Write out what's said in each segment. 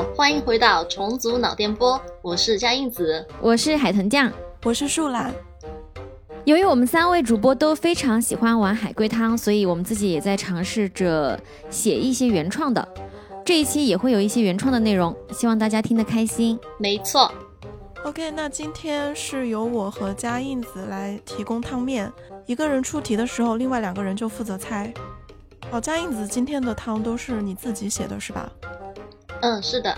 好，欢迎回到重组脑电波，我是佳印子，我是海豚酱，我是树懒。由于我们三位主播都非常喜欢玩海龟汤，所以我们自己也在尝试着写一些原创的。这一期也会有一些原创的内容，希望大家听得开心。没错。OK，那今天是由我和佳印子来提供汤面，一个人出题的时候，另外两个人就负责猜。哦，佳印子，今天的汤都是你自己写的是吧？嗯，是的。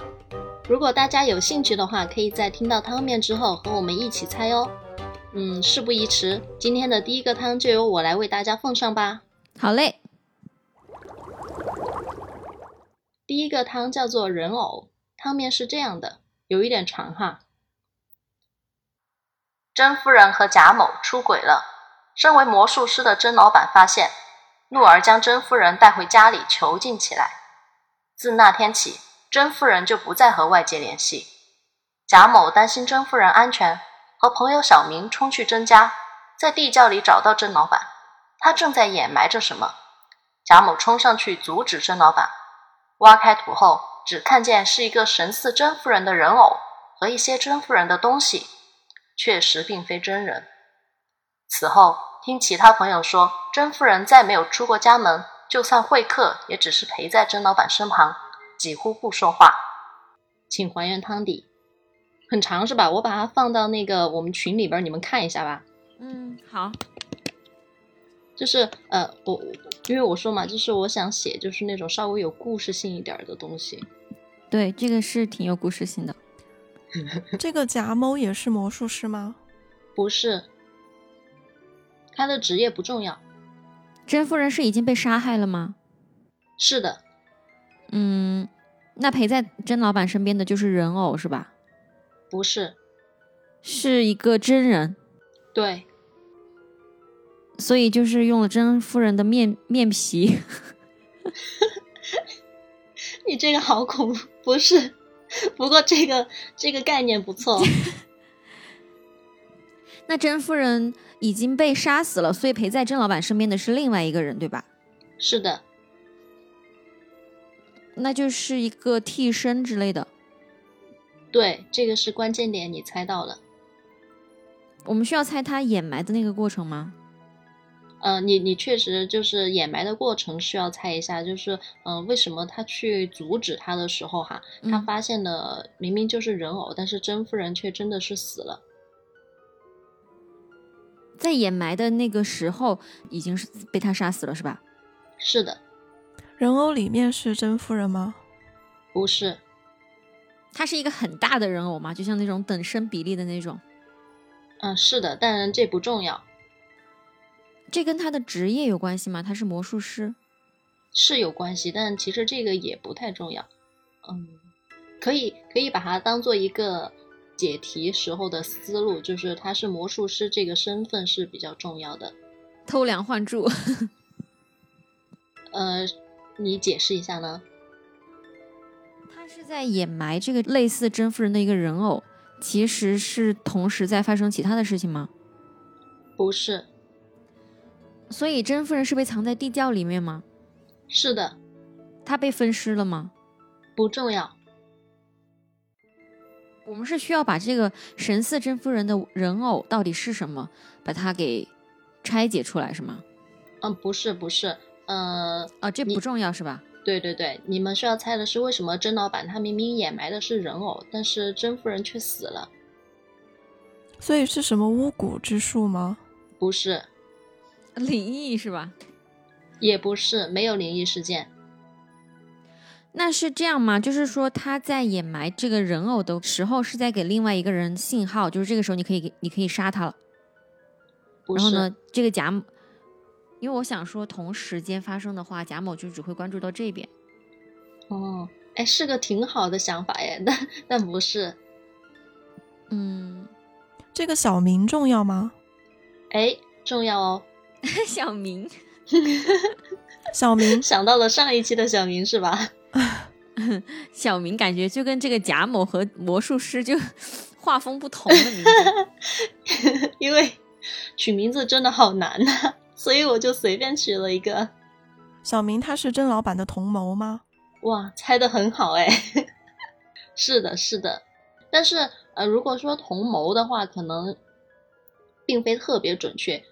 如果大家有兴趣的话，可以在听到汤面之后和我们一起猜哦。嗯，事不宜迟，今天的第一个汤就由我来为大家奉上吧。好嘞。第一个汤叫做人偶，汤面是这样的，有一点长哈。甄夫人和贾某出轨了，身为魔术师的甄老板发现，怒而将甄夫人带回家里囚禁起来。自那天起，甄夫人就不再和外界联系。贾某担心甄夫人安全，和朋友小明冲去甄家，在地窖里找到甄老板，他正在掩埋着什么。贾某冲上去阻止甄老板，挖开土后，只看见是一个神似甄夫人的人偶和一些甄夫人的东西。确实并非真人。此后听其他朋友说，甄夫人再没有出过家门，就算会客，也只是陪在甄老板身旁，几乎不说话。请还原汤底，很长是吧？我把它放到那个我们群里边，你们看一下吧。嗯，好。就是呃，我因为我说嘛，就是我想写就是那种稍微有故事性一点的东西。对，这个是挺有故事性的。这个贾某也是魔术师吗？不是，他的职业不重要。甄夫人是已经被杀害了吗？是的。嗯，那陪在甄老板身边的就是人偶是吧？不是，是一个真人。对。所以就是用了甄夫人的面面皮。你这个好恐怖，不是？不过这个这个概念不错。那甄夫人已经被杀死了，所以陪在甄老板身边的是另外一个人，对吧？是的。那就是一个替身之类的。对，这个是关键点，你猜到了。我们需要猜他掩埋的那个过程吗？呃，你你确实就是掩埋的过程需要猜一下，就是嗯，为什么他去阻止他的时候哈，他发现的明明就是人偶，但是甄夫人却真的是死了。在掩埋的那个时候，已经是被他杀死了，是吧？是的。人偶里面是甄夫人吗？不是，它是一个很大的人偶嘛，就像那种等身比例的那种。嗯，是的，但这不重要。这跟他的职业有关系吗？他是魔术师，是有关系，但其实这个也不太重要。嗯，可以可以把它当做一个解题时候的思路，就是他是魔术师这个身份是比较重要的。偷梁换柱，呃，你解释一下呢？他是在掩埋这个类似甄夫人的一个人偶，其实是同时在发生其他的事情吗？不是。所以甄夫人是被藏在地窖里面吗？是的。她被分尸了吗？不重要。我们是需要把这个神似甄夫人的人偶到底是什么，把它给拆解出来，是吗？嗯，不是，不是，呃，啊，这不重要是吧？对对对，你们需要猜的是为什么甄老板他明明掩埋的是人偶，但是甄夫人却死了？所以是什么巫蛊之术吗？不是。灵异是吧？也不是，没有灵异事件。那是这样吗？就是说他在掩埋这个人偶的时候，是在给另外一个人信号，就是这个时候你可以给你可以杀他了。然后呢，这个贾某，因为我想说同时间发生的话，贾某就只会关注到这边。哦，哎，是个挺好的想法耶，但但不是。嗯，这个小明重要吗？哎，重要哦。小明，小明 想到了上一期的小明是吧？小明感觉就跟这个贾某和魔术师就画风不同的名字，因为取名字真的好难呐，所以我就随便取了一个。小明他是甄老板的同谋吗？哇，猜的很好哎！是的，是的。但是呃，如果说同谋的话，可能并非特别准确，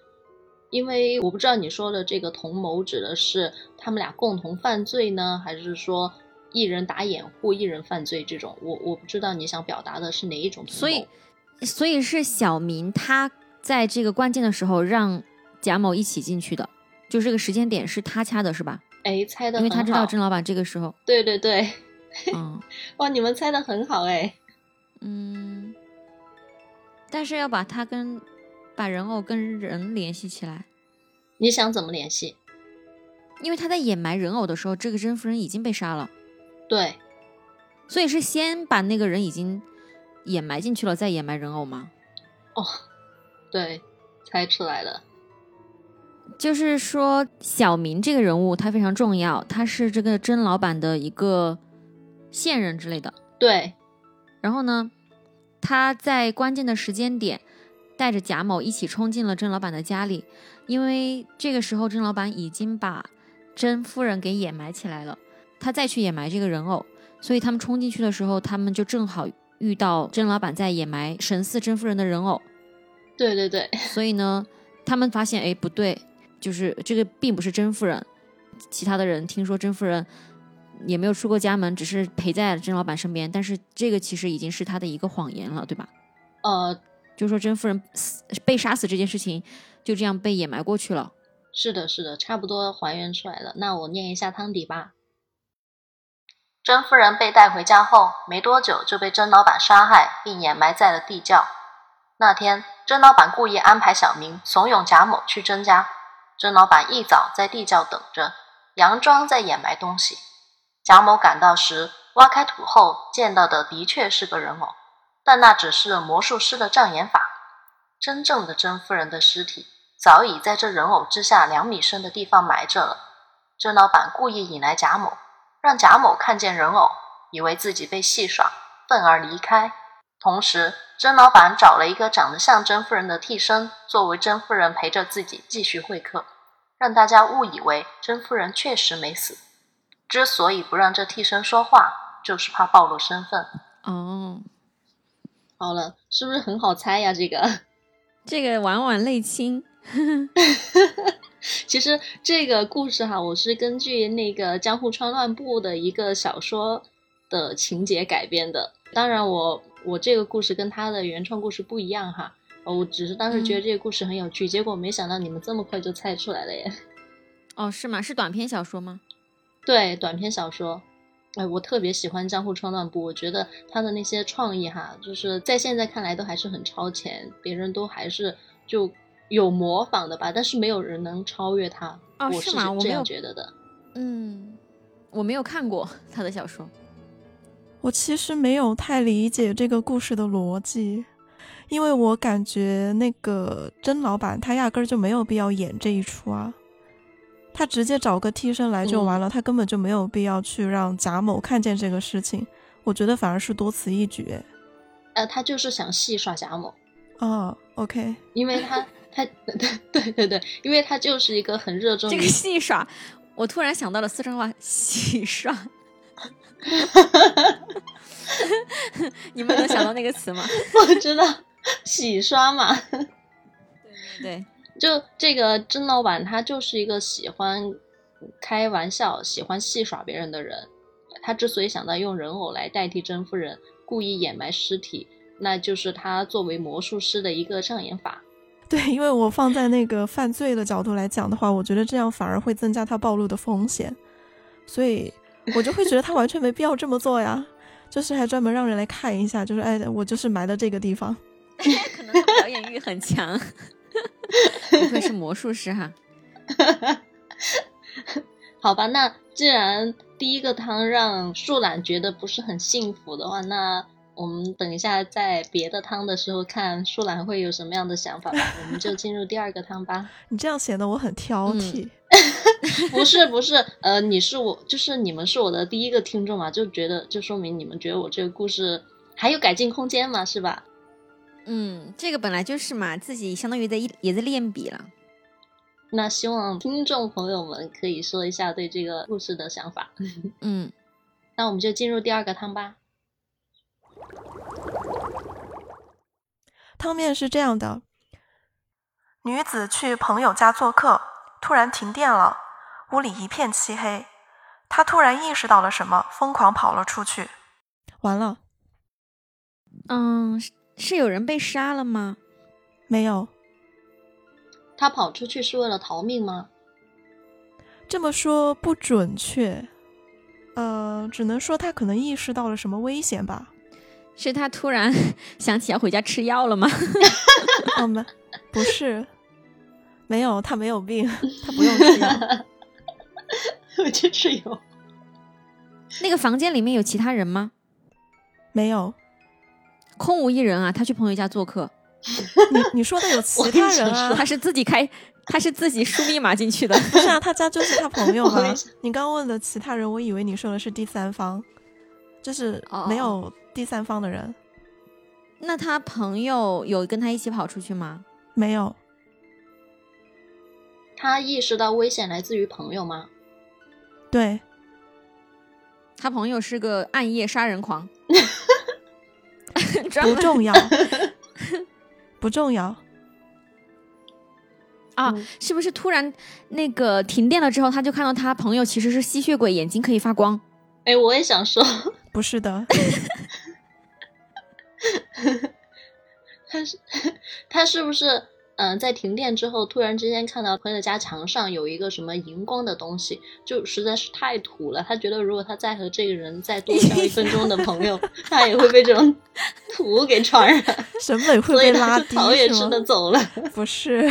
因为我不知道你说的这个同谋指的是他们俩共同犯罪呢，还是说一人打掩护，一人犯罪这种？我我不知道你想表达的是哪一种。所以，所以是小明他在这个关键的时候让贾某一起进去的，就这个时间点是他掐的，是吧？哎，猜的，因为他知道甄老板这个时候。对对对。嗯。哇，你们猜的很好哎。嗯，但是要把他跟把人偶跟人联系起来，你想怎么联系？因为他在掩埋人偶的时候，这个甄夫人已经被杀了。对，所以是先把那个人已经掩埋进去了，再掩埋人偶吗？哦，对，猜出来了。就是说，小明这个人物他非常重要，他是这个甄老板的一个线人之类的。对。然后呢，他在关键的时间点带着贾某一起冲进了甄老板的家里，因为这个时候甄老板已经把甄夫人给掩埋起来了，他再去掩埋这个人偶，所以他们冲进去的时候，他们就正好遇到甄老板在掩埋神似甄夫人的人偶。对对对，所以呢，他们发现哎不对，就是这个并不是甄夫人，其他的人听说甄夫人。也没有出过家门，只是陪在甄老板身边。但是这个其实已经是他的一个谎言了，对吧？呃，就说甄夫人死被杀死这件事情就这样被掩埋过去了。是的，是的，差不多还原出来了。那我念一下汤底吧。甄夫人被带回家后没多久就被甄老板杀害，并掩埋在了地窖。那天，甄老板故意安排小明怂恿贾某去甄家。甄老板一早在地窖等着，佯装在掩埋东西。贾某赶到时，挖开土后见到的的确是个人偶，但那只是魔术师的障眼法。真正的甄夫人的尸体早已在这人偶之下两米深的地方埋着了。甄老板故意引来贾某，让贾某看见人偶，以为自己被戏耍，愤而离开。同时，甄老板找了一个长得像甄夫人的替身，作为甄夫人陪着自己继续会客，让大家误以为甄夫人确实没死。之所以不让这替身说话，就是怕暴露身份。哦，好了，是不是很好猜呀？这个，这个婉婉泪清。其实这个故事哈，我是根据那个《江户川乱步》的一个小说的情节改编的。当然，我我这个故事跟他的原创故事不一样哈。我只是当时觉得这个故事很有趣，结果没想到你们这么快就猜出来了耶。哦，是吗？是短篇小说吗？对短篇小说，哎，我特别喜欢江户川乱步，我觉得他的那些创意哈，就是在现在看来都还是很超前，别人都还是就有模仿的吧，但是没有人能超越他。哦，是吗？我这样觉得的。嗯，我没有看过他的小说，我其实没有太理解这个故事的逻辑，因为我感觉那个甄老板他压根儿就没有必要演这一出啊。他直接找个替身来就完了，他根本就没有必要去让贾某看见这个事情。我觉得反而是多此一举。呃，他就是想戏耍贾某。哦，OK，因为他他对对对对，因为他就是一个很热衷这个戏耍。我突然想到了四川话戏耍 你们能想到那个词吗？我知道，洗刷嘛。对对对。就这个甄老板，他就是一个喜欢开玩笑、喜欢戏耍别人的人。他之所以想到用人偶来代替甄夫人，故意掩埋尸体，那就是他作为魔术师的一个障眼法。对，因为我放在那个犯罪的角度来讲的话，我觉得这样反而会增加他暴露的风险，所以我就会觉得他完全没必要这么做呀。就是还专门让人来看一下，就是哎，我就是埋到这个地方。可能他表演欲很强。不愧是魔术师哈，好吧，那既然第一个汤让树懒觉得不是很幸福的话，那我们等一下在别的汤的时候看树懒会有什么样的想法吧。我们就进入第二个汤吧。你这样显得我很挑剔。不是不是，呃，你是我，就是你们是我的第一个听众嘛，就觉得就说明你们觉得我这个故事还有改进空间嘛，是吧？嗯，这个本来就是嘛，自己相当于在一也在练笔了。那希望听众朋友们可以说一下对这个故事的想法。嗯，那我们就进入第二个汤吧。汤面是这样的：女子去朋友家做客，突然停电了，屋里一片漆黑。她突然意识到了什么，疯狂跑了出去。完了。嗯，是有人被杀了吗？没有。他跑出去是为了逃命吗？这么说不准确。呃，只能说他可能意识到了什么危险吧。是他突然 想起要回家吃药了吗？哦，没，不是，没有，他没有病，他不用吃药。我去吃药。那个房间里面有其他人吗？没有，空无一人啊！他去朋友家做客。你你说的有 其他人啊？他是自己开，他是自己输密码进去的。不是啊，他家就是他朋友吗？你刚问的其他人，我以为你说的是第三方，就是没有第三方的人。那他朋友有跟他一起跑出去吗？没有。他意识到危险来自于朋友吗？对。他朋友是个暗夜杀人狂。不重要。不重要啊！是不是突然那个停电了之后，他就看到他朋友其实是吸血鬼，眼睛可以发光？哎，我也想说，不是的。他是他是不是？嗯，在停电之后，突然之间看到朋友家墙上有一个什么荧光的东西，就实在是太土了。他觉得如果他再和这个人再多交一分钟的朋友，他也会被这种土给传染，审美会被拉低，逃也只能走了。不是，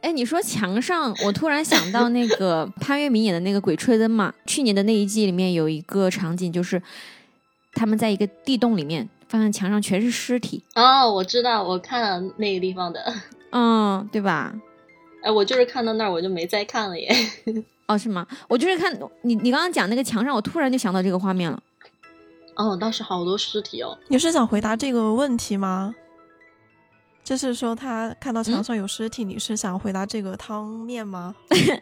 哎，你说墙上，我突然想到那个 潘粤明演的那个《鬼吹灯》嘛，去年的那一季里面有一个场景，就是他们在一个地洞里面，发现墙上全是尸体。哦，我知道，我看了那个地方的。嗯，对吧？哎，我就是看到那儿，我就没再看了耶。哦，是吗？我就是看你，你刚刚讲那个墙上，我突然就想到这个画面了。哦，当时好多尸体哦。你是想回答这个问题吗？就是说他看到墙上有尸体，你是想回答这个汤面吗？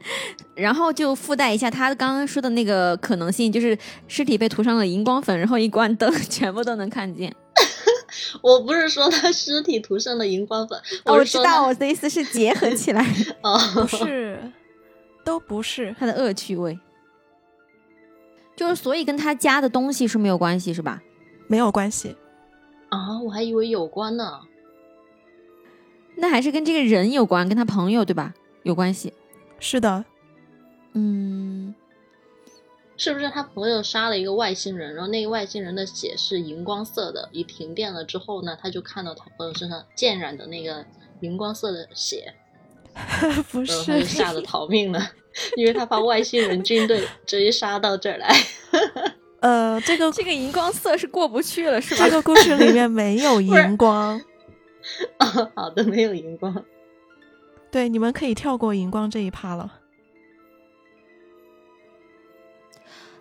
然后就附带一下他刚刚说的那个可能性，就是尸体被涂上了荧光粉，然后一关灯，全部都能看见。我不是说他 尸体涂上了荧光粉，我知道我的意思是结合起来，哦，不是，都不是他的恶趣味，就是所以跟他家的东西是没有关系是吧？没有关系啊，我还以为有关呢，那还是跟这个人有关，跟他朋友对吧？有关系，是的，嗯。是不是他朋友杀了一个外星人，然后那个外星人的血是荧光色的？一停电了之后呢，他就看到他朋友身上溅染的那个荧光色的血，不是，他就吓得逃命了，因为他怕外星人军队直接杀到这儿来。呃，这个这个荧光色是过不去了，是吧？这个故事里面没有荧光。哦好的，没有荧光。对，你们可以跳过荧光这一趴了。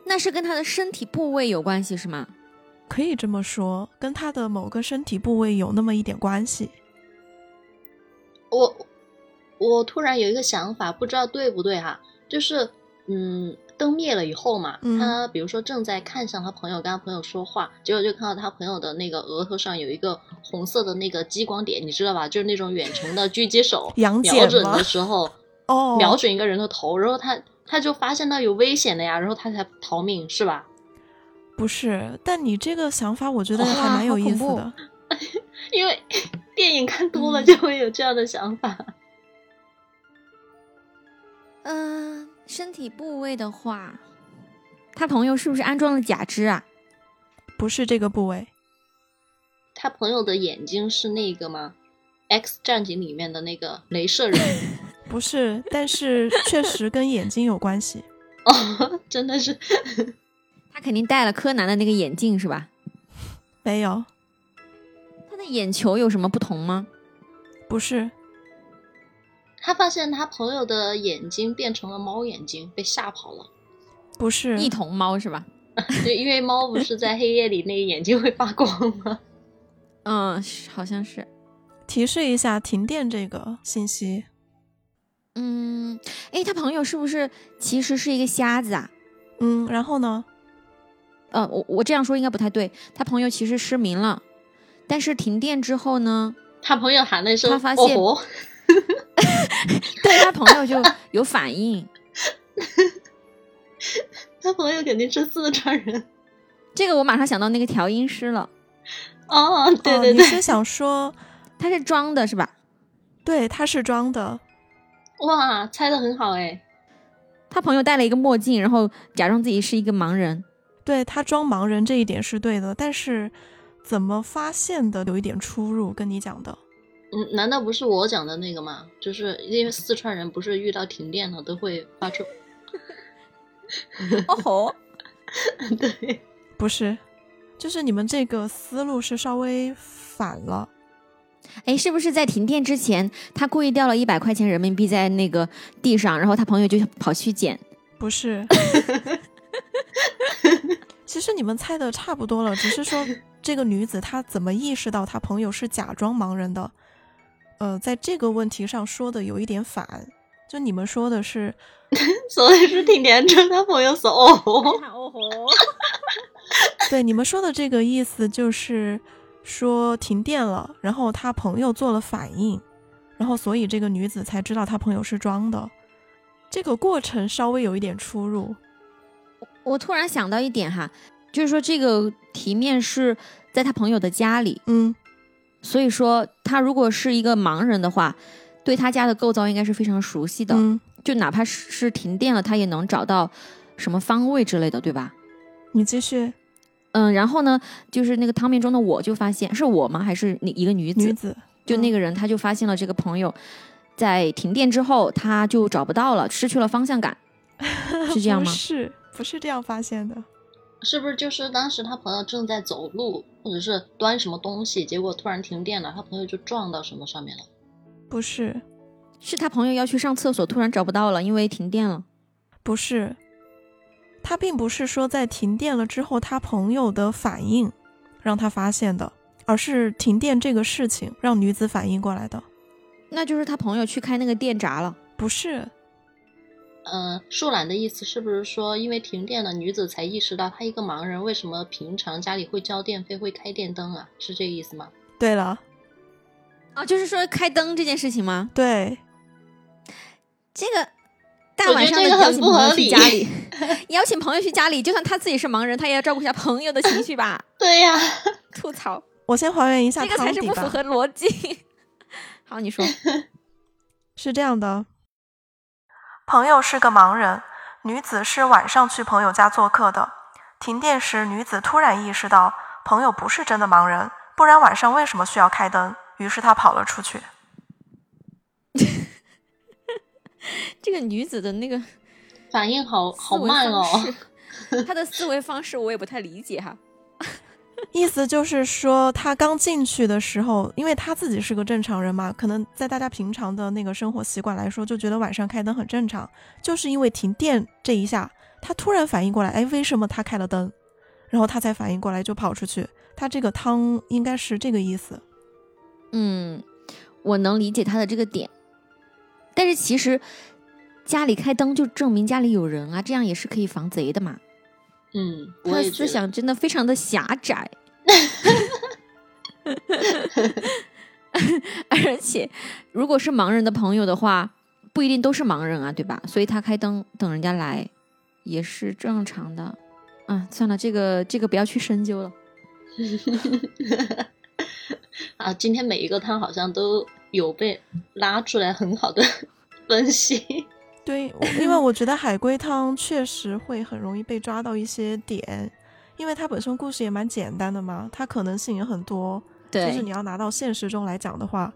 那是跟他的身体部位有关系是吗？可以这么说，跟他的某个身体部位有那么一点关系。我我突然有一个想法，不知道对不对哈？就是嗯，灯灭了以后嘛，他比如说正在看向他朋友，跟他朋友说话，结果就看到他朋友的那个额头上有一个红色的那个激光点，你知道吧？就是那种远程的狙击手 瞄准的时候，哦，瞄准一个人的头，然后他。他就发现到有危险了呀，然后他才逃命，是吧？不是，但你这个想法我觉得还蛮有意思的，因为 电影看多了就会有这样的想法。嗯，身体部位的话，他朋友是不是安装了假肢啊？不是这个部位。他朋友的眼睛是那个吗？X 战警里面的那个镭射人。不是，但是确实跟眼睛有关系哦，真的是，他肯定戴了柯南的那个眼镜是吧？没有，他的眼球有什么不同吗？不是，他发现他朋友的眼睛变成了猫眼睛，被吓跑了。不是，异瞳猫是吧？对，因为猫不是在黑夜里那个眼睛会发光吗？嗯，好像是。提示一下停电这个信息。嗯，哎，他朋友是不是其实是一个瞎子啊？嗯，然后呢？呃，我我这样说应该不太对。他朋友其实失明了，但是停电之后呢，他朋友喊了一声，他发现对他朋友就有反应。他朋友肯定是四川人。这个我马上想到那个调音师了，哦，对哦对对，你是想说，他是装的是吧？对，他是装的，哇，猜的很好哎。他朋友戴了一个墨镜，然后假装自己是一个盲人。对他装盲人这一点是对的，但是怎么发现的有一点出入，跟你讲的。嗯，难道不是我讲的那个吗？就是因为四川人不是遇到停电了都会发出，哦吼，对，不是，就是你们这个思路是稍微反了。哎，是不是在停电之前，他故意掉了一百块钱人民币在那个地上，然后他朋友就跑去捡？不是，其实你们猜的差不多了，只是说这个女子她怎么意识到她朋友是假装盲人的？呃，在这个问题上说的有一点反，就你们说的是，所以是停电之后他朋友说哦吼，哦吼，对你们说的这个意思就是说停电了，然后他朋友做了反应，然后所以这个女子才知道他朋友是装的，这个过程稍微有一点出入。我突然想到一点哈，就是说这个题面是在他朋友的家里，嗯，所以说他如果是一个盲人的话，对他家的构造应该是非常熟悉的，嗯，就哪怕是是停电了，他也能找到什么方位之类的，对吧？你继续，嗯，然后呢，就是那个汤面中的我就发现是我吗？还是那一个女子？女子，嗯就那个人，他就发现了这个朋友在停电之后，他就找不到了，失去了方向感，是这样吗不？是，不是这样发现的。是不是就是当时他朋友正在走路，或者是端什么东西，结果突然停电了，他朋友就撞到什么上面了？不是，是他朋友要去上厕所，突然找不到了，因为停电了。不是，他并不是说在停电了之后，他朋友的反应让他发现的，而是停电这个事情让女子反应过来的。那就是他朋友去开那个电闸了。不是，呃，树懒的意思是不是说，因为停电了，女子才意识到她一个盲人为什么平常家里会交电费、会开电灯啊？是这个意思吗？对了，啊，就是说开灯这件事情吗？对，这个大晚上的邀请朋友不合理去家里 邀请朋友去家里，就算他自己是盲人，他也要照顾一下朋友的情绪吧？对呀、吐槽，我先还原一下这个才是不符。合逻辑。好，你说。是这样的，朋友是个盲人，女子是晚上去朋友家做客的。停电时，女子突然意识到朋友不是真的盲人，不然晚上为什么需要开灯？于是她跑了出去。这个女子的那个反应好好慢哦。她的思维方式我也不太理解哈。意思就是说，他刚进去的时候，因为他自己是个正常人嘛，可能在大家平常的那个生活习惯来说，就觉得晚上开灯很正常。就是因为停电这一下，他突然反应过来，哎，为什么他开了灯？然后他才反应过来，就跑出去。他这个汤应该是这个意思。嗯，我能理解他的这个点，但是其实家里开灯就证明家里有人啊，这样也是可以防贼的嘛。嗯，他的思想真的非常的狭窄，而且如果是盲人的朋友的话，不一定都是盲人啊，对吧？所以他开灯等人家来也是正常的。啊，算了，这个这个不要去深究了。啊，今天每一个汤好像都有被拉出来很好的分析。对，因为我觉得海龟汤确实会很容易被抓到一些点，因为它本身故事也蛮简单的嘛，它可能性也很多。对，就是你要拿到现实中来讲的话，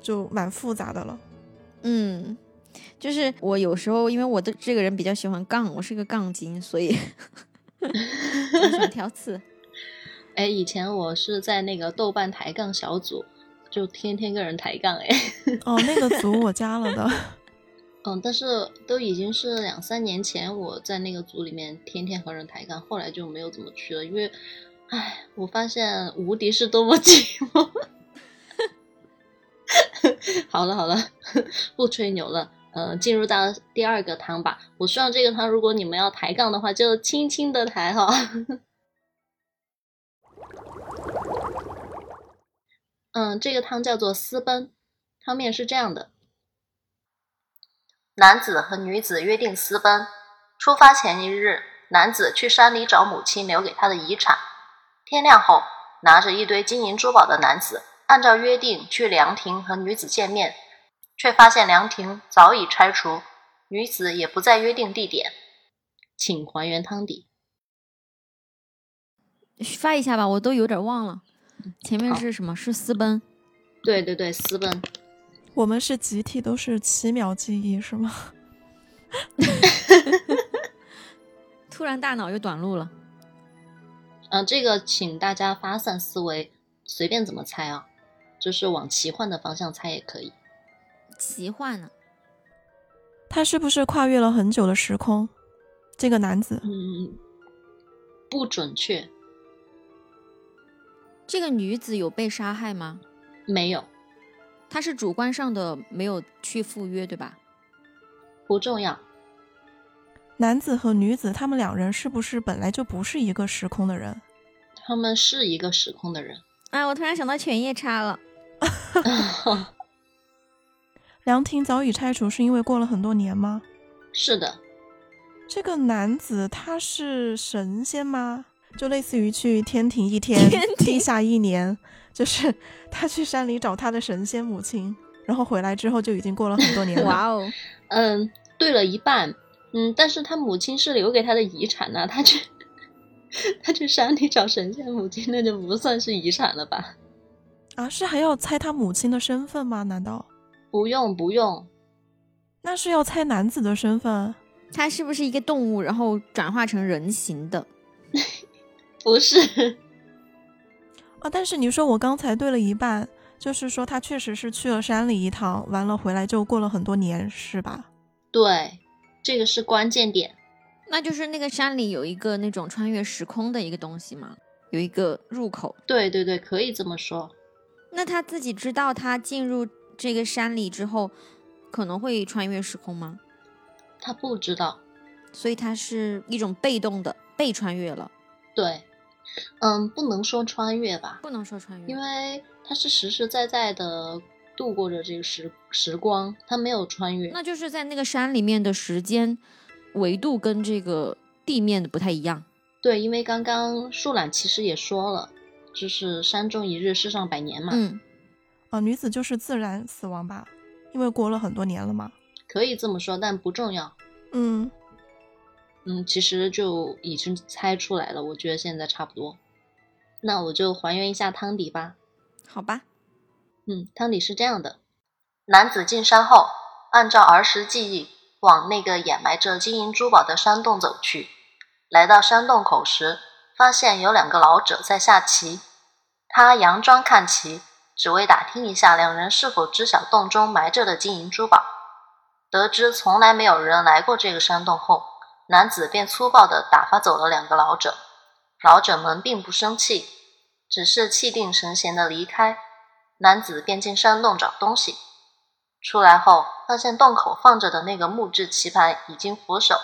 就蛮复杂的了。嗯，就是我有时候因为我的这个人比较喜欢杠，我是个杠精，所以 就喜欢挑刺。哎，以前我是在那个豆瓣抬杠小组，就天天跟人抬杠哎。哦，那个组我加了的。嗯，但是都已经是两三年前，我在那个组里面天天和人抬杠，后来就没有怎么去了，因为，唉，我发现无敌是多么寂寞。好 了好了，不吹牛了，呃，进入到第二个汤吧。我希望这个汤，如果你们要抬杠的话，就轻轻的抬哈。嗯，这个汤叫做私奔，汤面是这样的，男子和女子约定私奔，出发前一日，男子去山里找母亲留给他的遗产。天亮后，拿着一堆金银珠宝的男子，按照约定去凉亭和女子见面，却发现凉亭早已拆除，女子也不在约定地点。请还原汤底。发一下吧，我都有点忘了。前面是什么？是私奔？对对对，私奔。我们是集体都是七秒记忆是吗？突然大脑又短路了。嗯，这个请大家发散思维，随便怎么猜啊，就是往奇幻的方向猜也可以。奇幻呢？他是不是跨越了很久的时空？这个男子？嗯，不准确。这个女子有被杀害吗？没有。他是主观上的没有去赴约，对吧？不重要。男子和女子，他们两人是不是本来就不是一个时空的人？他们是一个时空的人。哎，我突然想到犬夜叉了。凉亭早已拆除，是因为过了很多年吗？是的。这个男子他是神仙吗？就类似于去天庭一天，地下一年，就是他去山里找他的神仙母亲，然后回来之后就已经过了很多年了。哇哦，嗯，对了一半。嗯，但是他母亲是留给他的遗产呢，他去他去山里找神仙母亲，那就不算是遗产了吧？啊，是还要猜他母亲的身份吗？难道不用不用？那是要猜男子的身份？他是不是一个动物，然后转化成人形的？不是。啊，但是你说我刚才对了一半，就是说他确实是去了山里一趟，完了回来就过了很多年，是吧？对。这个是关键点，那就是那个山里有一个那种穿越时空的一个东西吗？有一个入口。对对对，可以这么说。那他自己知道他进入这个山里之后可能会穿越时空吗？他不知道，所以他是一种被动的被穿越了。对，嗯，不能说穿越吧，不能说穿越，因为他是实实在在的。度过着这个时时光，他没有穿越，那就是在那个山里面的时间维度跟这个地面的不太一样。对，因为刚刚树懒其实也说了，就是山中一日，世上百年嘛。嗯，啊，女子就是自然死亡吧？因为过了很多年了嘛。可以这么说，但不重要。嗯嗯，其实就已经猜出来了，我觉得现在差不多。那我就还原一下汤底吧。好吧。嗯，汤底是这样的：男子进山后，按照儿时记忆往那个掩埋着金银珠宝的山洞走去。来到山洞口时，发现有两个老者在下棋。他佯装看棋，只为打听一下两人是否知晓洞中埋着的金银珠宝。得知从来没有人来过这个山洞后，男子便粗暴地打发走了两个老者。老者们并不生气，只是气定神闲地离开。男子便进山洞找东西，出来后发现洞口放着的那个木质棋盘已经腐朽。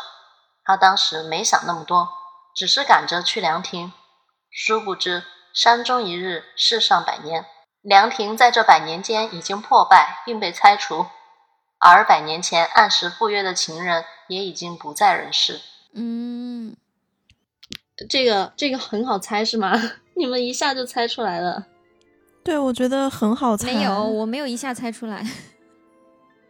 他当时没想那么多，只是赶着去凉亭。殊不知山中一日，世上百年。凉亭在这百年间已经破败并被拆除，而百年前按时赴约的情人也已经不在人世。嗯，这个这个很好猜是吗？你们一下就猜出来了。对，我觉得很好猜。没有，我没有一下猜出来。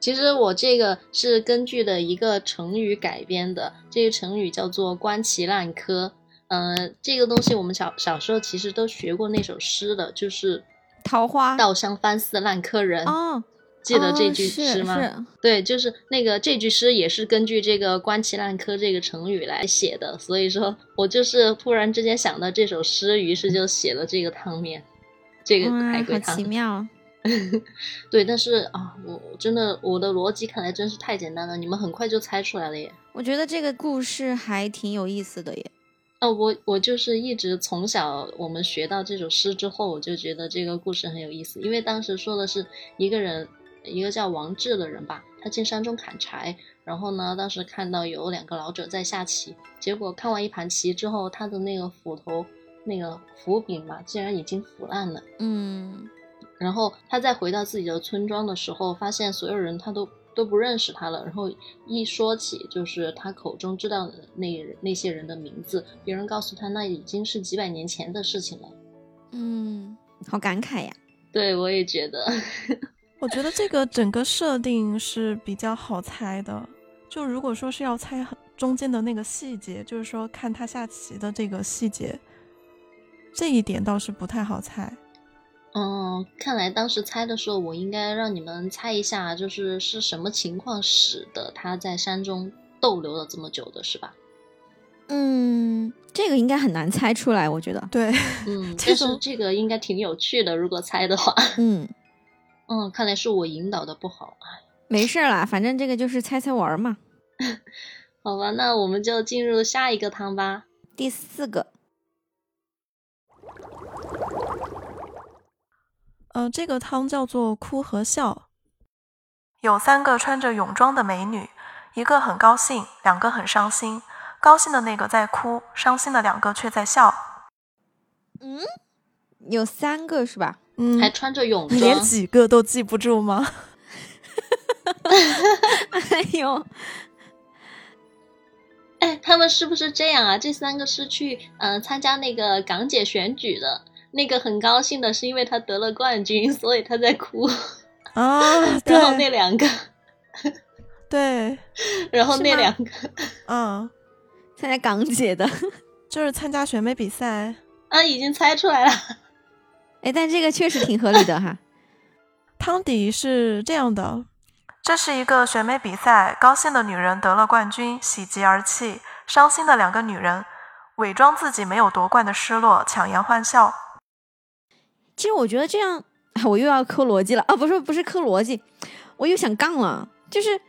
其实我这个是根据的一个成语改编的，这个成语叫做“观其烂柯”。嗯，这个东西我们小小时候其实都学过那首诗的，就是“桃花稻香翻似烂柯人”。哦，记得这句诗吗？是。对，就是那个这句诗也是根据这个“观其烂柯”这个成语来写的，所以说我就是突然之间想到这首诗，于是就写了这个汤面。这个海龟汤，奇妙。对，但是啊，我真的我的逻辑看来真是太简单了，你们很快就猜出来了耶。我觉得这个故事还挺有意思的耶。哦，我我就是一直从小我们学到这首诗之后，我就觉得这个故事很有意思，因为当时说的是一个人，一个叫王志的人吧，他进山中砍柴，然后呢，当时看到有两个老者在下棋，结果看完一盘棋之后，他的那个斧头。那个斧柄嘛，竟然已经腐烂了。嗯，然后他再回到自己的村庄的时候，发现所有人他都都不认识他了。然后一说起就是他口中知道的那那些人的名字，别人告诉他那已经是几百年前的事情了。嗯，好感慨呀。对，我也觉得。我觉得这个整个设定是比较好猜的。就如果说是要猜中间的那个细节，就是说看他下棋的这个细节，这一点倒是不太好猜。嗯，看来当时猜的时候，我应该让你们猜一下，就是是什么情况使得他在山中逗留了这么久的，是吧？嗯，这个应该很难猜出来，我觉得。对，嗯，其实这个应该挺有趣的，如果猜的话。嗯嗯，看来是我引导的不好啊。没事啦，反正这个就是猜猜玩嘛。好吧，那我们就进入下一个汤吧。第四个。呃，这个汤叫做哭和笑。有三个穿着泳装的美女，一个很高兴，两个很伤心。高兴的那个在哭，伤心的两个却在笑。嗯，有三个是吧？嗯，还穿着泳装，你连几个都记不住吗？哎呦，哎，他们是不是这样啊？这三个是去嗯参加那个港姐选举的。那个很高兴的是，因为他得了冠军，所以他在哭啊。然后那两个，对，然后那两个，嗯，参加港姐的，就是参加选美比赛啊，已经猜出来了。哎，但这个确实挺合理的哈。汤底是这样的：这是一个选美比赛，高兴的女人得了冠军，喜极而泣；伤心的两个女人伪装自己没有夺冠的失落，强颜欢笑。其实我觉得这样，我又要磕逻辑了啊！不是不是磕逻辑，我又想杠了。就是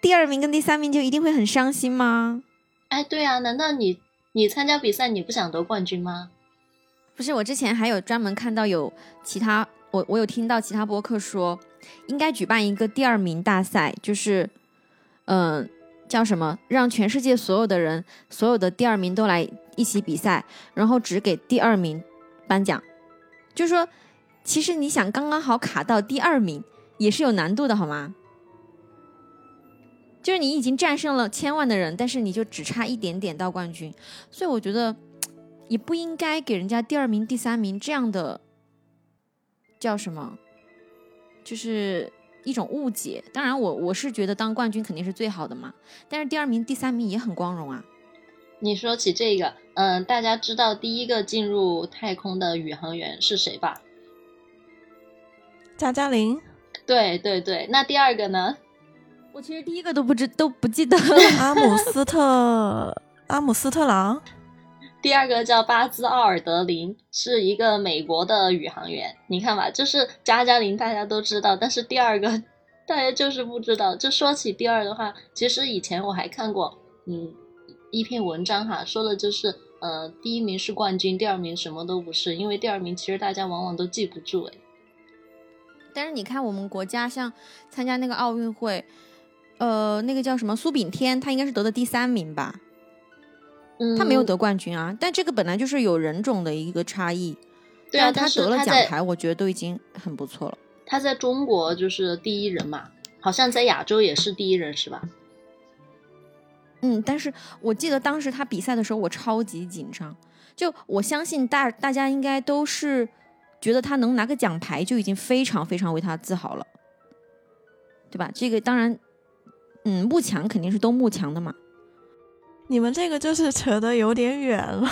第二名跟第三名就一定会很伤心吗？哎，对啊，难道你你参加比赛你不想得冠军吗？不是，我之前还有专门看到有其他，我我有听到其他播客说，应该举办一个第二名大赛，就是嗯叫什么，让全世界所有的人，所有的第二名都来一起比赛，然后只给第二名颁奖。就是说，其实你想刚刚好卡到第二名也是有难度的，好吗？就是你已经战胜了千万的人，但是你就只差一点点到冠军，所以我觉得也不应该给人家第二名、第三名这样的叫什么，就是一种误解。当然，我我是觉得当冠军肯定是最好的嘛，但是第二名、第三名也很光荣啊。你说起这个。嗯，大家知道第一个进入太空的宇航员是谁吧？加加林。对对对，那第二个呢？我其实第一个都不知都不记得。阿姆斯特阿姆斯特朗。第二个叫巴兹奥尔德林，是一个美国的宇航员。你看吧，就是加加林大家都知道，但是第二个大家就是不知道。就说起第二的话，其实以前我还看过，嗯，一篇文章哈，说的就是。呃，第一名是冠军，第二名什么都不是，因为第二名其实大家往往都记不住哎。但是你看我们国家像参加那个奥运会，呃，那个叫什么苏炳添，他应该是得的第三名吧？嗯，他没有得冠军啊。但这个本来就是有人种的一个差异。对啊，他得了奖牌，我觉得都已经很不错了。他在中国就是第一人嘛，好像在亚洲也是第一人，是吧？嗯，但是我记得当时他比赛的时候，我超级紧张。就我相信大大家应该都是觉得他能拿个奖牌就已经非常非常为他自豪了，对吧？这个当然，嗯，慕强肯定是都慕强的嘛。你们这个就是扯得有点远了。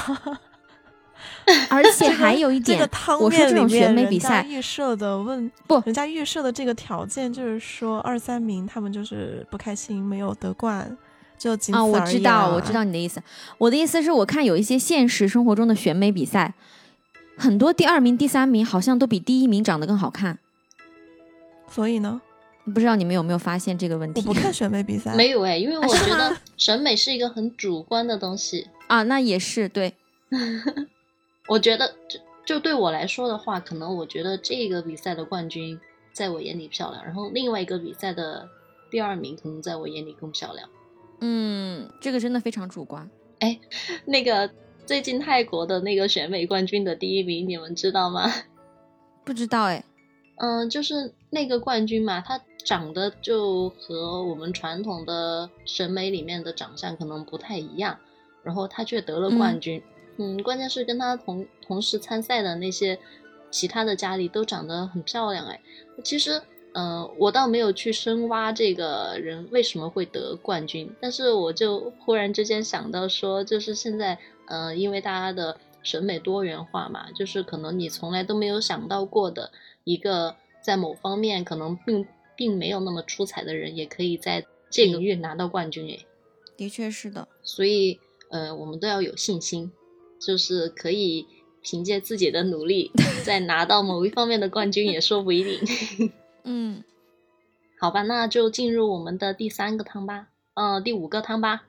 而且还有一点，我说这种选美比赛预设的问不，人家预设的这个条件就是说二三名他们就是不开心没有得冠。就啊，我知道，我知道你的意思。我的意思是我看有一些现实生活中的选美比赛，很多第二名、第三名好像都比第一名长得更好看。所以呢，不知道你们有没有发现这个问题？我不看选美比赛，没有哎，因为我觉得审美是一个很主观的东西啊。那也是对，我觉得就就对我来说的话，可能我觉得这个比赛的冠军在我眼里漂亮，然后另外一个比赛的第二名可能在我眼里更漂亮。嗯，这个真的非常主观。哎，那个最近泰国的那个选美冠军的第一名，你们知道吗？不知道哎。嗯，就是那个冠军嘛，他长得就和我们传统的审美里面的长相可能不太一样，然后他却得了冠军。嗯，关键是跟他同同时参赛的那些其他的佳丽都长得很漂亮哎。其实，嗯，我倒没有去深挖这个人为什么会得冠军，但是我就忽然之间想到说，就是现在，嗯，因为大家的审美多元化嘛，就是可能你从来都没有想到过的一个在某方面可能并并没有那么出彩的人，也可以在这个月拿到冠军哎。的确是的，所以，呃，我们都要有信心。就是可以凭借自己的努力，再拿到某一方面的冠军，也说不一定。嗯，好吧，那就进入我们的第三个汤吧，嗯，第五个汤吧。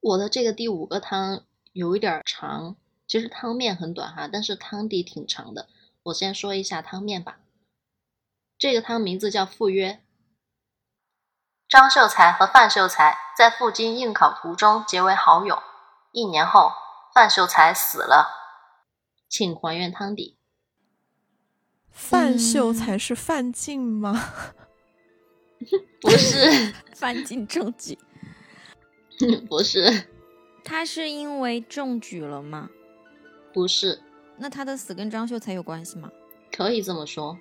我的这个第五个汤有一点长，其实汤面很短哈，但是汤底挺长的。我先说一下汤面吧。这个汤名字叫赴约。张秀才和范秀才在赴京应考途中结为好友。一年后，范秀才死了。请还原汤底。范秀才是范进吗？不是，范进中举。不是。他是因为中举了吗？不是。那他的死跟张秀才有关系吗？可以这么说。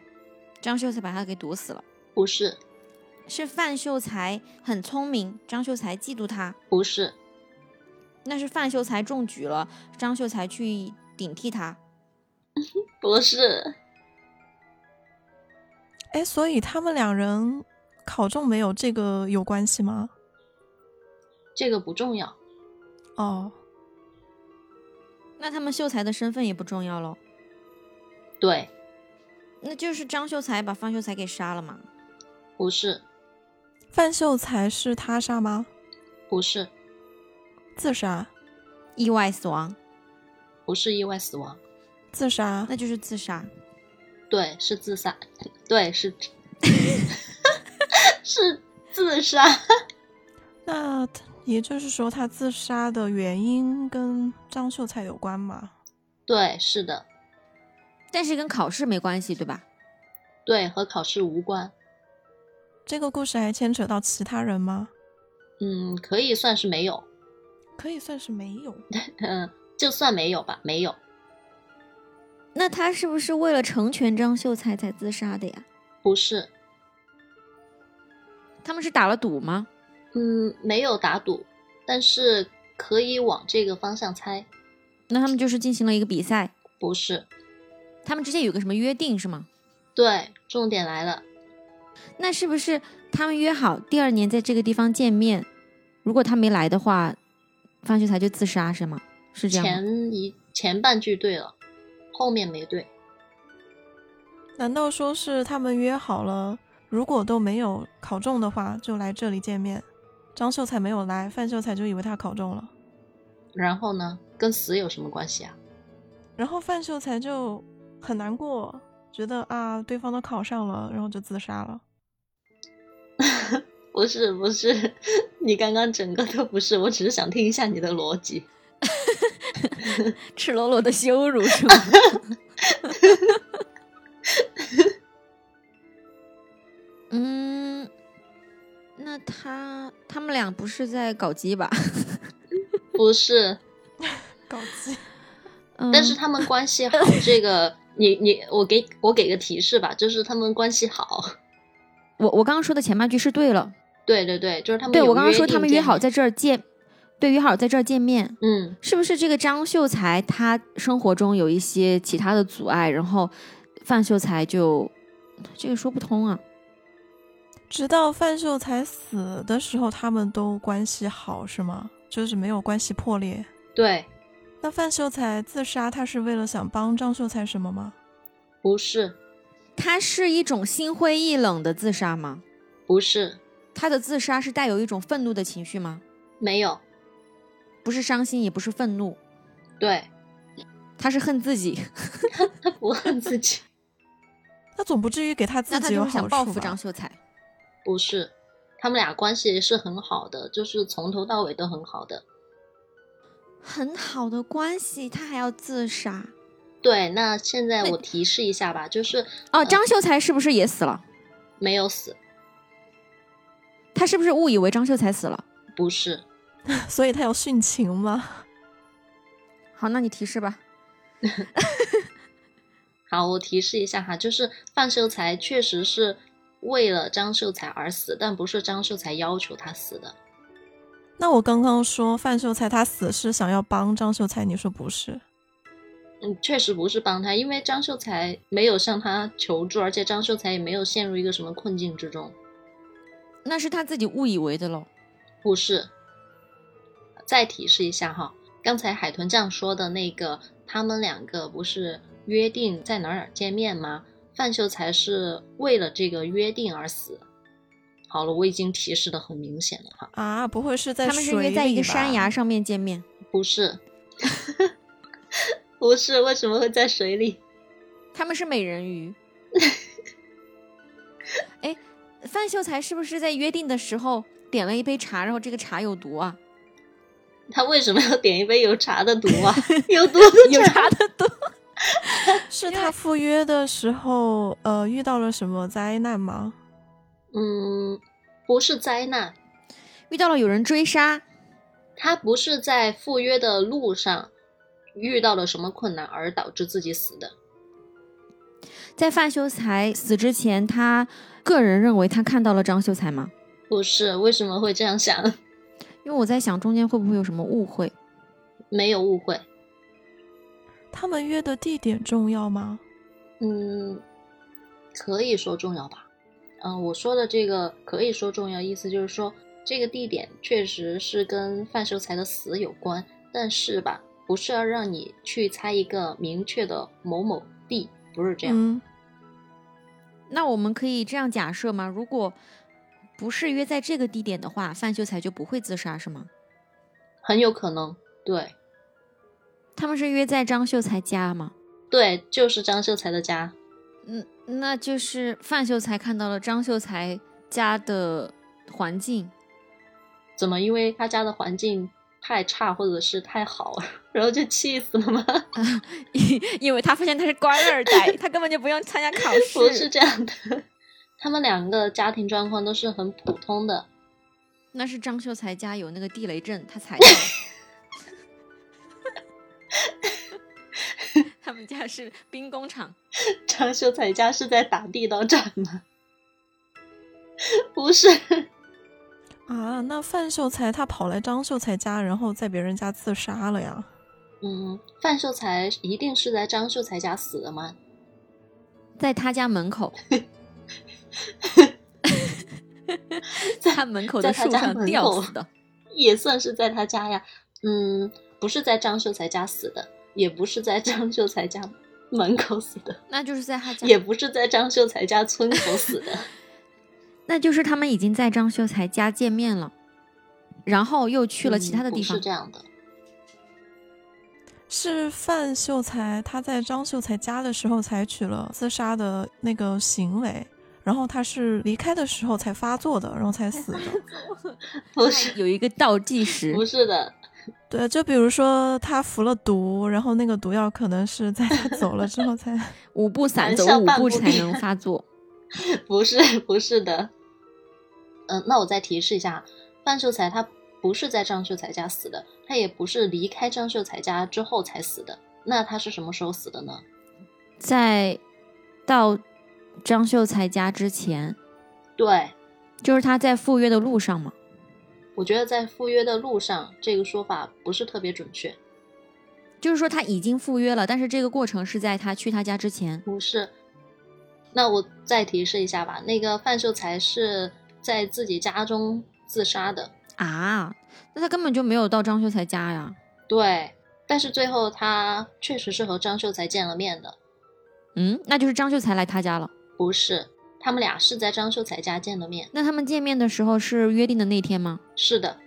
张秀才把他给毒死了。不是。是范秀才很聪明，张秀才嫉妒他。不是，那是范秀才中举了，张秀才去顶替他。不是，哎，所以他们两人考中没有这个有关系吗？这个不重要。哦，那他们秀才的身份也不重要喽？对，那就是张秀才把方秀才给杀了吗？不是。范秀才是他杀吗？不是，自杀，意外死亡，不是意外死亡，自杀，那就是自杀，对，是自杀，对，是 是自杀。那也就是说，他自杀的原因跟张秀才有关吗？对，是的，但是跟考试没关系，对吧？对，和考试无关。这个故事还牵扯到其他人吗？嗯，可以算是没有，可以算是没有。嗯，就算没有吧，没有。那他是不是为了成全张秀才才自杀的呀？不是。他们是打了赌吗？嗯，没有打赌，但是可以往这个方向猜。那他们就是进行了一个比赛？不是。他们之间有个什么约定是吗？对，重点来了。那是不是他们约好第二年在这个地方见面？如果他没来的话，方秀才就自杀是吗？是这样前一前半句对了，后面没对。难道说是他们约好了，如果都没有考中的话，就来这里见面？张秀才没有来，范秀才就以为他考中了。然后呢？跟死有什么关系啊？然后范秀才就很难过，觉得啊，对方都考上了，然后就自杀了。不是不是，你刚刚整个都不是，我只是想听一下你的逻辑。赤裸裸的羞辱是吗？嗯，那他他们俩不是在搞基吧？不是 搞基，但是他们关系好。这个你你我给我给个提示吧，就是他们关系好。我我刚刚说的前半句是对了。对对对，就是他们。对我刚刚说他们约好在这儿见，对，约好在这儿见面。嗯，是不是这个张秀才他生活中有一些其他的阻碍，然后范秀才就这个说不通啊？直到范秀才死的时候，他们都关系好是吗？就是没有关系破裂。对。那范秀才自杀，他是为了想帮张秀才什么吗？不是。他是一种心灰意冷的自杀吗？不是。他的自杀是带有一种愤怒的情绪吗？没有，不是伤心，也不是愤怒。对，他是恨自己。他不恨自己，他总不至于给他自己有好想报复张秀才。不是，他们俩关系是很好的，就是从头到尾都很好的。很好的关系，他还要自杀？对，那现在我提示一下吧，就是哦，张秀才是不是也死了？没有死，他是不是误以为张秀才死了？不是，所以他要殉情吗？好，那你提示吧。好，我提示一下哈，就是范秀才确实是为了张秀才而死，但不是张秀才要求他死的。那我刚刚说范秀才他死是想要帮张秀才，你说不是？嗯，确实不是帮他，因为张秀才没有向他求助，而且张秀才也没有陷入一个什么困境之中。那是他自己误以为的喽。不是。再提示一下哈，刚才海豚酱说的那个，他们两个不是约定在哪儿哪儿见面吗？范秀才是为了这个约定而死。好了，我已经提示的很明显了哈。啊，不会是在他们是约在一个山崖上面见面？不是。不是，为什么会在水里？他们是美人鱼。哎，范秀才是不是在约定的时候点了一杯茶，然后这个茶有毒啊？他为什么要点一杯有茶的毒啊？有毒的有茶的毒？是他赴约的时候，呃，遇到了什么灾难吗？嗯，不是灾难，遇到了有人追杀。他不是在赴约的路上。遇到了什么困难而导致自己死的？在范秀才死之前，他个人认为他看到了张秀才吗？不是，为什么会这样想？因为我在想中间会不会有什么误会？没有误会。他们约的地点重要吗？嗯，可以说重要吧。嗯，我说的这个可以说重要，意思就是说这个地点确实是跟范秀才的死有关，但是吧。不是要让你去猜一个明确的某某地，不是这样。那我们可以这样假设吗？如果不是约在这个地点的话，范秀才就不会自杀，是吗？很有可能，对。他们是约在张秀才家吗？对，就是张秀才的家。嗯，那就是范秀才看到了张秀才家的环境。怎么？因为他家的环境。太差或者是太好，然后就气死了吗？因因为他发现他是官二代，他根本就不用参加考试。不是这样的，他们两个家庭状况都是很普通的。那是张秀才家有那个地雷阵，他踩到。他们家是兵工厂。张秀才家是在打地道战吗？不是。啊，那范秀才他跑来张秀才家，然后在别人家自杀了呀？嗯，范秀才一定是在张秀才家死的吗？在他家门口，在他门口的树上吊死的，也算是在他家呀。嗯，不是在张秀才家死的，也不是在张秀才家门口死的，那就是在他家，也不是在张秀才家村口死的。那就是他们已经在张秀才家见面了，然后又去了其他的地方。是这样的，是范秀才他在张秀才家的时候采取了自杀的那个行为，然后他是离开的时候才发作的，然后才死的。不是有一个倒计时？不是的，对，就比如说他服了毒，然后那个毒药可能是在他走了之后才 五步散走五步才能发作。不是，不是的。嗯，那我再提示一下，范秀才他不是在张秀才家死的，他也不是离开张秀才家之后才死的，那他是什么时候死的呢？在到张秀才家之前。对，就是他在赴约的路上嘛。我觉得在赴约的路上这个说法不是特别准确。就是说他已经赴约了，但是这个过程是在他去他家之前。不是。那我再提示一下吧，那个范秀才是。在自己家中自杀的啊？那他根本就没有到张秀才家呀。对，但是最后他确实是和张秀才见了面的。嗯，那就是张秀才来他家了？不是，他们俩是在张秀才家见的面。那他们见面的时候是约定的那天吗？是的，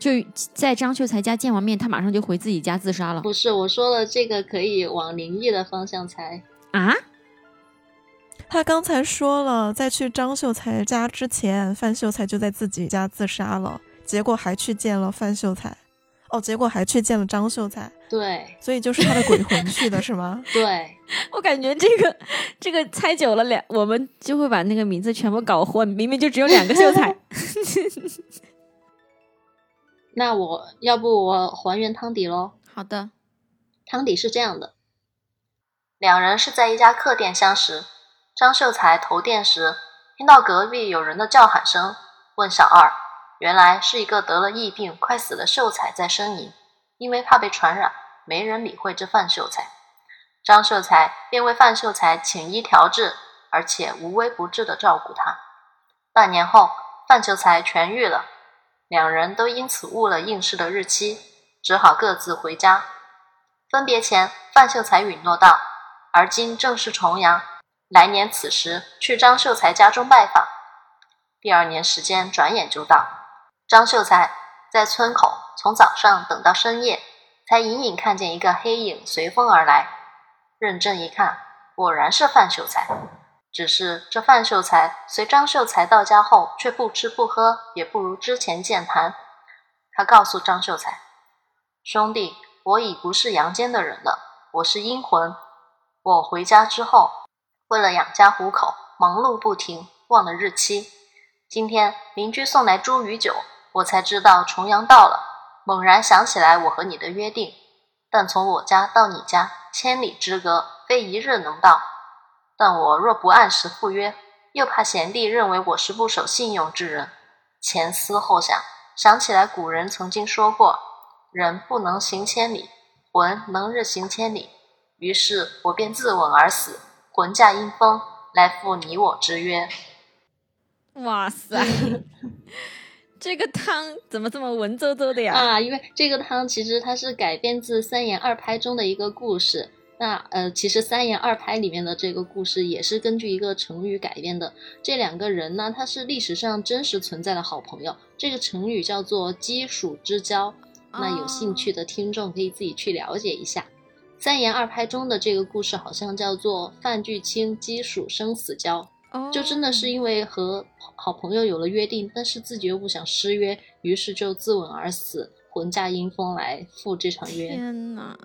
就在张秀才家见完面，他马上就回自己家自杀了。不是，我说了这个可以往灵异的方向猜啊。他刚才说了，在去张秀才家之前，范秀才就在自己家自杀了，结果还去见了范秀才。哦，结果还去见了张秀才，对，所以就是他的鬼魂去的是吗？对，我感觉这个这个猜久了两，我们就会把那个名字全部搞混，明明就只有两个秀才。那我要不我还原汤底喽？好的，汤底是这样的：两人是在一家客店相识，张秀才投店时听到隔壁有人的叫喊声，问小二。原来是一个得了疫病、快死的秀才在呻吟，因为怕被传染，没人理会这范秀才。张秀才便为范秀才请医调治，而且无微不至的照顾他。半年后，范秀才痊愈了，两人都因此误了应试的日期，只好各自回家。分别前，范秀才允诺道：“而今正是重阳，来年此时去张秀才家中拜访。”第二年时间转眼就到。张秀才在村口从早上等到深夜，才隐隐看见一个黑影随风而来。认真一看，果然是范秀才。只是这范秀才随张秀才到家后，却不吃不喝，也不如之前健谈。他告诉张秀才：“兄弟，我已不是阳间的人了，我是阴魂。我回家之后，为了养家糊口，忙碌不停，忘了日期。今天邻居送来茱萸酒。”我才知道重阳到了，猛然想起来我和你的约定，但从我家到你家千里之隔，非一日能到。但我若不按时赴约，又怕贤弟认为我是不守信用之人。前思后想，想起来古人曾经说过：“人不能行千里，魂能日行千里。”于是我便自刎而死，魂驾阴风来赴你我之约。哇塞！这个汤怎么这么文绉绉的呀？啊，因为这个汤其实它是改编自三言二拍中的一个故事。那呃，其实三言二拍里面的这个故事也是根据一个成语改编的。这两个人呢，他是历史上真实存在的好朋友。这个成语叫做鸡黍之交。那有兴趣的听众可以自己去了解一下。三言二拍中的这个故事好像叫做范巨卿鸡黍生死交。就真的是因为和好朋友有了约定，但是自己又不想失约，于是就自刎而死，魂驾阴风来赴这场约。天呐，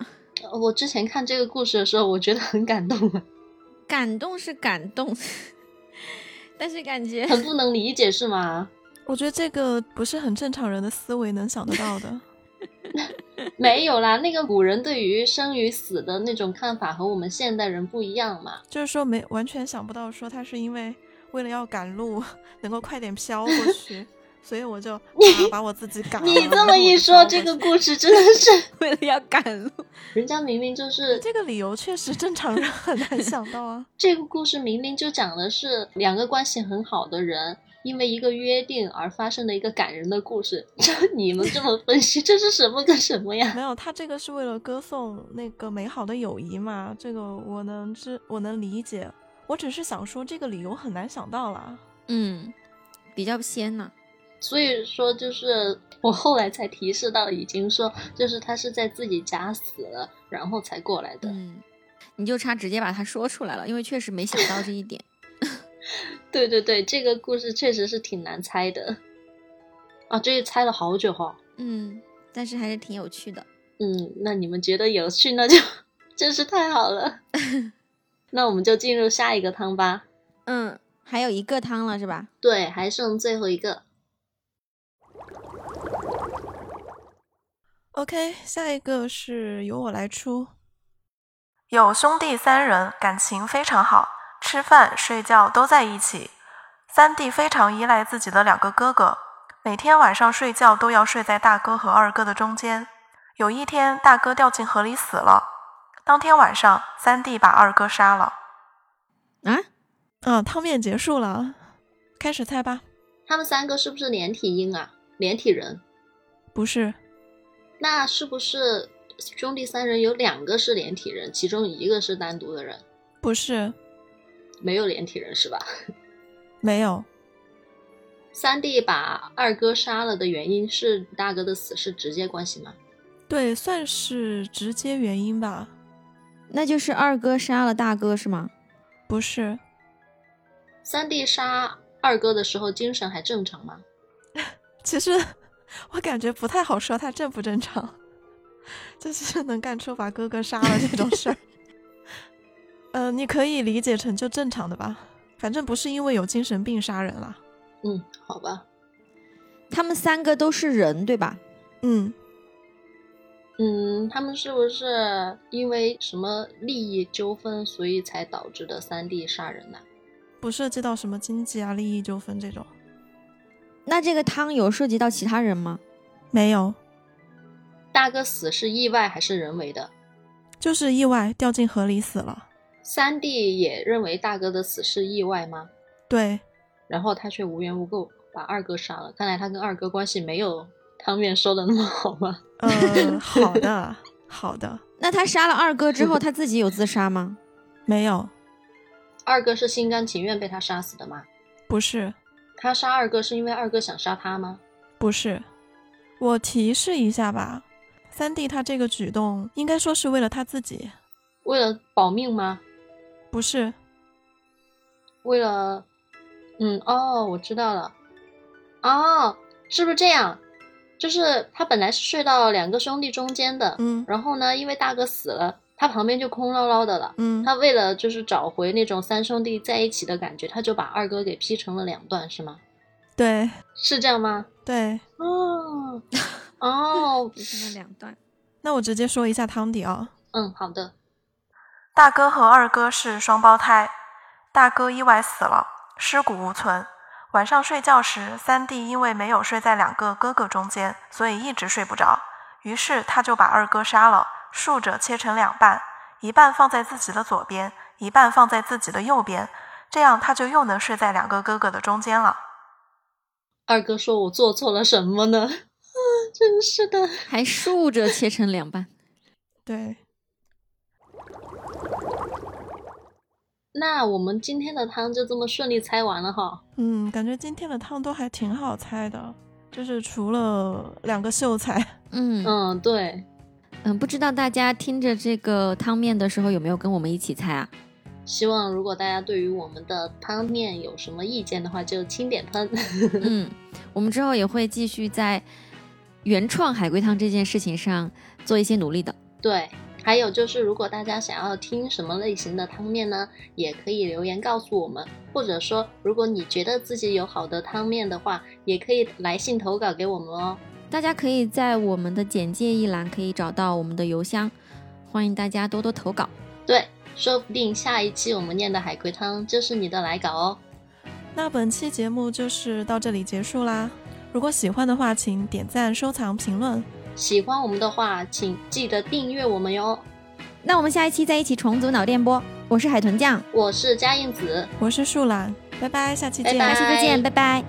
我之前看这个故事的时候，我觉得很感动啊。感动是感动，但是感觉很不能理解，是吗？我觉得这个不是很正常人的思维能想得到的。没有啦，那个古人对于生与死的那种看法和我们现代人不一样嘛。就是说，没完全想不到，说他是因为为了要赶路，能够快点飘过去，所以我就把我自己赶。你这么一说，这个故事真的是 为了要赶路。人家明明就是这个理由，确实正常人很难想到啊。这个故事明明就讲的是两个关系很好的人。因为一个约定而发生的一个感人的故事，就你们这么分析，这是什么跟什么呀？没有，他这个是为了歌颂那个美好的友谊嘛，这个我能知，我能理解。我只是想说，这个理由很难想到啦。嗯，比较偏呢。所以说，就是我后来才提示到，已经说，就是他是在自己家死了，然后才过来的。嗯，你就差直接把他说出来了，因为确实没想到这一点。对对对，这个故事确实是挺难猜的啊！这也猜了好久哈。嗯，但是还是挺有趣的。嗯，那你们觉得有趣，那就真是太好了。那我们就进入下一个汤吧。嗯，还有一个汤了是吧？对，还剩最后一个。OK，下一个是由我来出。有兄弟三人，感情非常好。吃饭、睡觉都在一起。三弟非常依赖自己的两个哥哥，每天晚上睡觉都要睡在大哥和二哥的中间。有一天，大哥掉进河里死了。当天晚上，三弟把二哥杀了。啊？啊！汤面结束了，开始猜吧。他们三个是不是连体婴啊？连体人？不是。那是不是兄弟三人有两个是连体人，其中一个是单独的人？不是。没有连体人是吧？没有。三弟把二哥杀了的原因是大哥的死是直接关系吗？对，算是直接原因吧。那就是二哥杀了大哥是吗？不是。三弟杀二哥的时候精神还正常吗？其实我感觉不太好说他正不正常。就是能干出把哥哥杀了这种事儿。呃，你可以理解成就正常的吧，反正不是因为有精神病杀人了。嗯，好吧。他们三个都是人，对吧？嗯嗯，他们是不是因为什么利益纠纷，所以才导致的三弟杀人呢？不涉及到什么经济啊、利益纠纷这种。那这个汤有涉及到其他人吗？没有，大哥死是意外还是人为的？就是意外掉进河里死了。三弟也认为大哥的死是意外吗？对，然后他却无缘无故把二哥杀了。看来他跟二哥关系没有汤面说的那么好吗？呃，好的，好的，那他杀了二哥之后，他自己有自杀吗？没有，二哥是心甘情愿被他杀死的吗？不是，他杀二哥是因为二哥想杀他吗？不是。我提示一下吧，三弟他这个举动应该说是为了他自己，为了保命吗？不是，为了，嗯，哦，我知道了，哦，是不是这样？就是他本来是睡到两个兄弟中间的，嗯然后呢，因为大哥死了，他旁边就空落落的了。嗯，他为了就是找回那种三兄弟在一起的感觉，他就把二哥给劈成了两段，是吗？对是这样吗？对。哦，哦，劈成了两段。那我直接说一下汤底啊，嗯，好的。大哥和二哥是双胞胎，大哥意外死了，尸骨无存。晚上睡觉时，三弟因为没有睡在两个哥哥中间，所以一直睡不着。于是他就把二哥杀了，竖着切成两半，一半放在自己的左边，一半放在自己的右边，这样他就又能睡在两个哥哥的中间了。二哥说：“我做错了什么呢？”啊，真是的。还竖着切成两半。对，那我们今天的汤就这么顺利猜完了哈。嗯，感觉今天的汤都还挺好猜的，就是除了两个秀才。嗯嗯，对，嗯，不知道大家听着这个汤面的时候有没有跟我们一起猜啊？希望如果大家对于我们的汤面有什么意见的话，就轻点喷。嗯，我们之后也会继续在原创海龟汤这件事情上做一些努力的。对，还有就是，如果大家想要听什么类型的汤面呢，也可以留言告诉我们，或者说，如果你觉得自己有好的汤面的话，也可以来信投稿给我们哦。大家可以在我们的简介一栏可以找到我们的邮箱，欢迎大家多多投稿。对，说不定下一期我们念的海龟汤就是你的来稿哦。那本期节目就是到这里结束啦。如果喜欢的话，请点赞、收藏、评论。喜欢我们的话，请记得订阅我们哟。那我们下一期再一起重组脑电波。我是海豚酱，我是嘉燕子，我是树懒，拜拜，下期见。拜拜下期再见，拜拜